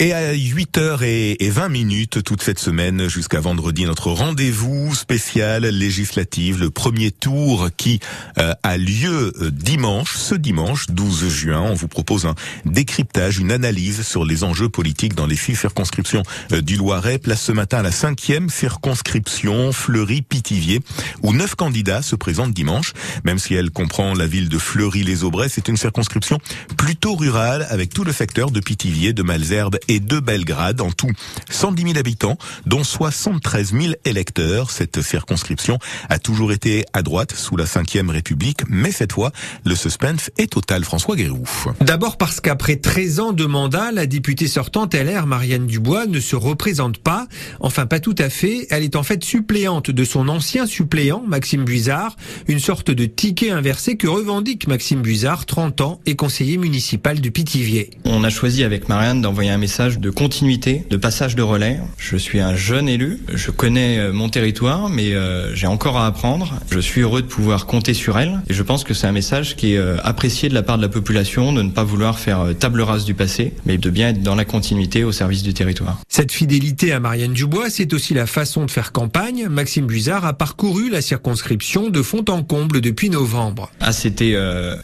Et à 8h20 minutes toute cette semaine jusqu'à vendredi, notre rendez-vous spécial législatif, le premier tour qui euh, a lieu euh, dimanche, ce dimanche 12 juin. On vous propose un décryptage, une analyse sur les enjeux politiques dans les six circonscriptions euh, du Loiret. Place ce matin à la cinquième circonscription, Fleury-Pithiviers, où neuf candidats se présentent dimanche. Même si elle comprend la ville de Fleury-les-Aubrais, c'est une circonscription plutôt rurale avec tout le secteur de Pithiviers, de Malzerbe et de Belgrade. En tout, 110 000 habitants, dont 73 000 électeurs. Cette circonscription a toujours été à droite sous la Ve République, mais cette fois, le suspense est total. François Guéroux. D'abord parce qu'après 13 ans de mandat, la députée sortante LR, Marianne Dubois, ne se représente pas. Enfin, pas tout à fait. Elle est en fait suppléante de son ancien suppléant, Maxime Buizard, une sorte de ticket inversé que revendique Maxime Buizard, 30 ans, et conseiller municipal de Pithiviers. On a choisi avec Marianne d'envoyer un message de continuité, de passage de relais. Je suis un jeune élu, je connais euh, mon territoire, mais euh, j'ai encore à apprendre. Je suis heureux de pouvoir compter sur elle, et je pense que c'est un message qui est euh, apprécié de la part de la population, de ne pas vouloir faire table rase du passé, mais de bien être dans la continuité au service du territoire. Cette fidélité à Marianne Dubois, c'est aussi la façon de faire campagne. Maxime Buzard a parcouru la circonscription de fond en comble depuis novembre. Ah, c'était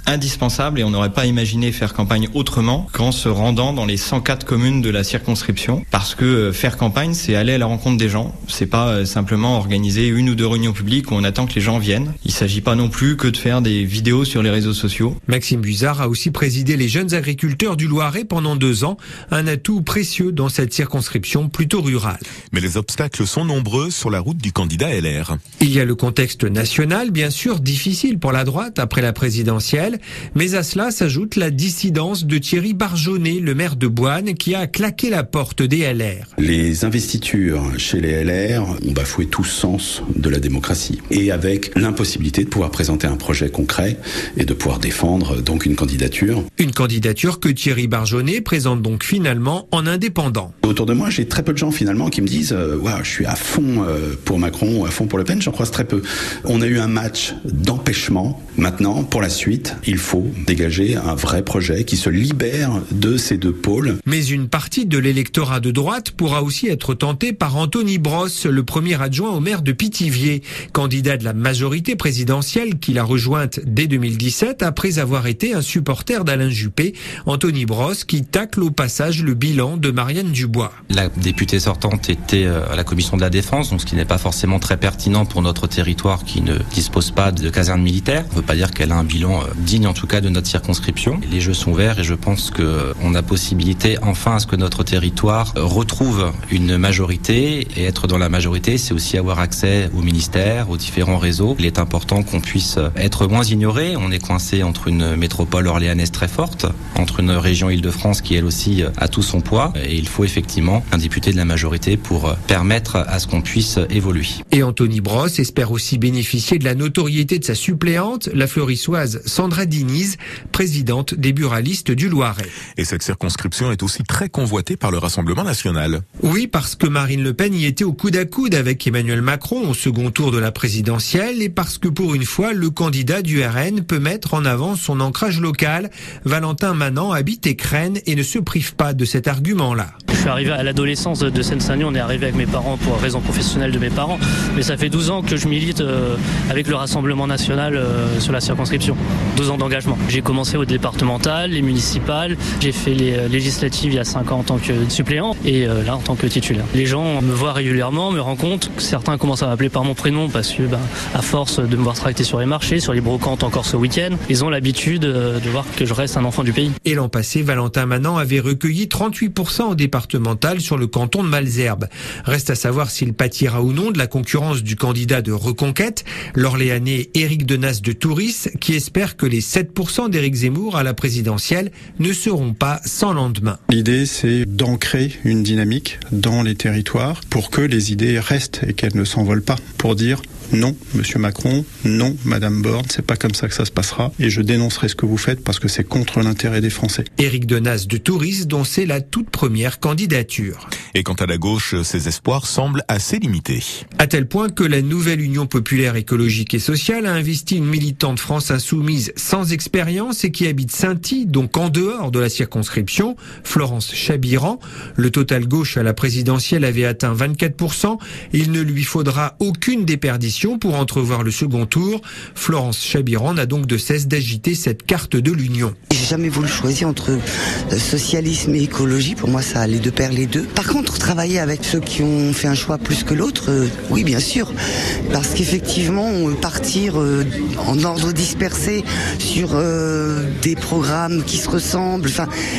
indispensable et on n'aurait pas imaginé faire campagne autrement qu'en se rendant dans les 104 communes de la circonscription parce que euh, faire campagne, c'est aller à la rencontre des gens. C'est pas euh, simplement organiser une ou deux réunions publiques où on attend que les gens viennent. Il s'agit pas non plus que de faire des vidéos sur les réseaux sociaux. Maxime Buzard a aussi présidé les jeunes agriculteurs du Loiret pendant deux ans, un atout précieux dans cette circonscription plutôt rurale. Mais les obstacles sont nombreux sur la route du candidat LR. Il y a le contexte national, bien sûr, difficile pour la droite après la présidentielle, mais à cela s'ajoute la dissidence de Thierry Barjonnet, le maire de Boine, qui a claqué la porte des LR. Les investitures chez les LR ont bafoué tout sens de la démocratie et avec l'impossibilité de pouvoir présenter un projet concret et de pouvoir défendre donc une candidature. Une candidature que Thierry Barjonnet présente donc finalement en indépendant. Autour de moi, j'ai très peu de gens finalement qui me disent euh, je suis à fond euh, pour Macron ou à fond pour Le Pen, j'en croise très peu. On a eu un match d'empêchement. Maintenant, pour la suite, il faut dégager un vrai projet qui se libère de ces deux pôles. Mais une partie de l'électorat de droite pourra aussi être tenté par Anthony Brosse, le premier adjoint au maire de Pithiviers, candidat de la majorité présidentielle qu'il a rejointe dès 2017 après avoir été un supporter d'Alain Juppé. Anthony Brosse qui tacle au passage le bilan de Marianne Dubois. La députée sortante était euh, à la commission de la défense, donc ce qui n'est pas forcément très pertinent pour notre territoire qui ne dispose pas de caserne militaire. On ne veut pas dire qu'elle a un bilan euh, digne en tout cas de notre circonscription. Les jeux sont verts et je pense qu'on a possibilité enfin à ce que notre territoire retrouve une majorité. Et être dans la majorité, c'est aussi avoir accès au ministère, aux différents réseaux. Il est important qu'on puisse être moins ignoré. On est coincé entre une métropole orléanaise très forte, entre une région Île-de-France qui elle aussi a tout son poids. Et il faut effectivement un député de la majorité pour permettre à ce qu'on puisse évoluer. Et Anthony Brosse espère aussi bénéficier de la notoriété de sa suppléante, la fleurissoise Sandra Diniz, présidente des buralistes du Loiret. Et cette circonscription est aussi très convoité par le Rassemblement national. Oui, parce que Marine Le Pen y était au coude à coude avec Emmanuel Macron au second tour de la présidentielle et parce que pour une fois, le candidat du RN peut mettre en avant son ancrage local. Valentin Manant habite Écrenne et ne se prive pas de cet argument-là. Je suis arrivé à l'adolescence de Seine-Saint-Denis, on est arrivé avec mes parents pour raison professionnelle de mes parents, mais ça fait 12 ans que je milite euh, avec le Rassemblement national euh, sur la circonscription. 12 ans d'engagement. J'ai commencé au départemental, les municipales, j'ai fait les euh, législatives il y a 5 ans en tant que suppléant et là en tant que titulaire. Les gens me voient régulièrement, me rendent compte, certains commencent à m'appeler par mon prénom parce que ben, à force de me voir tracter sur les marchés, sur les brocantes encore ce week-end, ils ont l'habitude de voir que je reste un enfant du pays. Et l'an passé, Valentin Manant avait recueilli 38% au départemental sur le canton de Malzerbe. Reste à savoir s'il pâtira ou non de la concurrence du candidat de Reconquête, l'Orléanais Éric Denas de Touris, qui espère que les 7% d'Éric Zemmour à la présidentielle ne seront pas sans lendemain. L'idée, c'est d'ancrer une dynamique dans les territoires pour que les idées restent et qu'elles ne s'envolent pas. Pour dire non, Monsieur Macron, non, Madame Borne, c'est pas comme ça que ça se passera. Et je dénoncerai ce que vous faites parce que c'est contre l'intérêt des Français. Éric Denas de Touris, dont c'est la toute première candidature. Et quant à la gauche, ses espoirs semblent assez limités. À tel point que la nouvelle Union populaire écologique et sociale a investi une militante France insoumise sans expérience et qui habite Saint-Y, donc en dehors de la circonscription, Florence Chabiran. Le total gauche à la présidentielle avait atteint 24%. Il ne lui faudra aucune déperdition pour entrevoir le second tour. Florence Chabiran n'a donc de cesse d'agiter cette carte de l'Union. J'ai jamais voulu choisir entre euh, socialisme et écologie. Pour moi, ça allait de pair les deux. Par contre, travailler avec ceux qui ont fait un choix plus que l'autre, euh, oui, bien sûr. Parce qu'effectivement, partir euh, en ordre dispersé sur des programmes qui se ressemblent,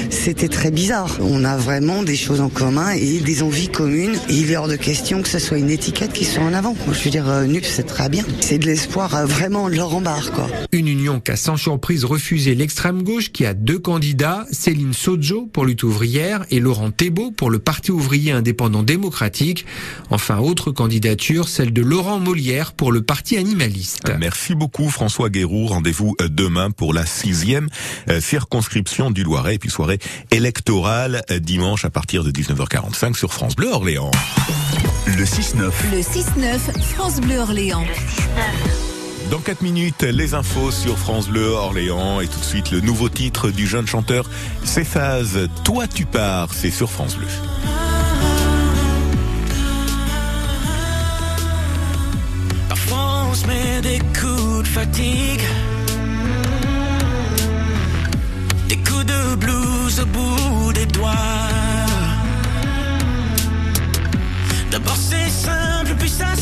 c'était très bizarre. On a vraiment des choses en commun et des envies communes. Il est hors de question que ce soit une étiquette qui soit en avant. Je veux dire, c'est très bien. C'est de l'espoir euh, vraiment de Laurent Barre, quoi. Une union qui a sans surprise refusé l'extrême gauche qui a deux candidats, Céline Sojo pour Lutte ouvrière et Laurent Thébault pour le Parti ouvrier indépendant démocratique. Enfin, autre candidature, celle de Laurent Molière pour le Parti animaliste. Merci beaucoup François Guérou. Rendez-vous euh, demain pour la sixième euh, circonscription du Loiret et puis soirée électorale dimanche à partir de 19h45 sur France Bleu Orléans. Le 6-9. Le 6-9, France Bleu Orléans. Dans 4 minutes, les infos sur France Bleu Orléans et tout de suite le nouveau titre du jeune chanteur Céphase. Toi tu pars, c'est sur France Bleu. Parfois on se met des coups de fatigue. Des coups de blues au bout des doigts. C'est simple, puis ça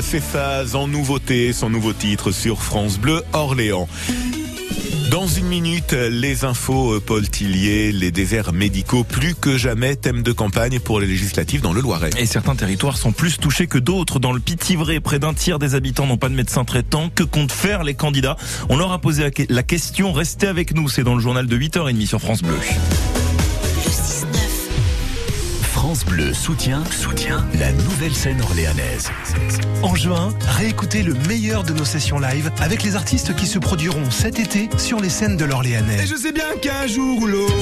pars, Céphase en nouveauté, son nouveau titre sur France Bleu Orléans. Dans une minute, les infos, euh, Paul Tillier, les déserts médicaux, plus que jamais thème de campagne pour les législatives dans le Loiret. Et certains territoires sont plus touchés que d'autres. Dans le Pithivré, près d'un tiers des habitants n'ont pas de médecin traitant. Que comptent faire les candidats? On leur a posé la question. Restez avec nous, c'est dans le journal de 8h30 sur France Bleu. Le 6-9. France Bleu soutient, soutient la nouvelle scène orléanaise. En juin, réécoutez le meilleur de nos sessions live avec les artistes qui se produiront cet été sur les scènes de l'Orléanais. je sais bien qu'un jour ou l'autre,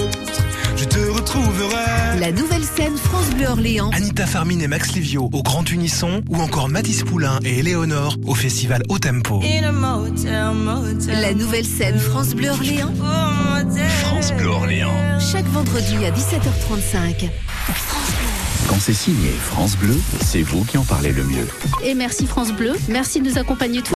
je te retrouverai. La nouvelle scène France Bleu Orléans. Anita Farmine et Max Livio au Grand Unisson ou encore Mathis Poulain et Éléonore au festival Au Tempo. La nouvelle scène France Bleu Orléans. France Bleu Orléans. Chaque vendredi à 17h35. Quand c'est signé France Bleu, c'est vous qui en parlez le mieux. Et merci France Bleu, merci de nous accompagner tous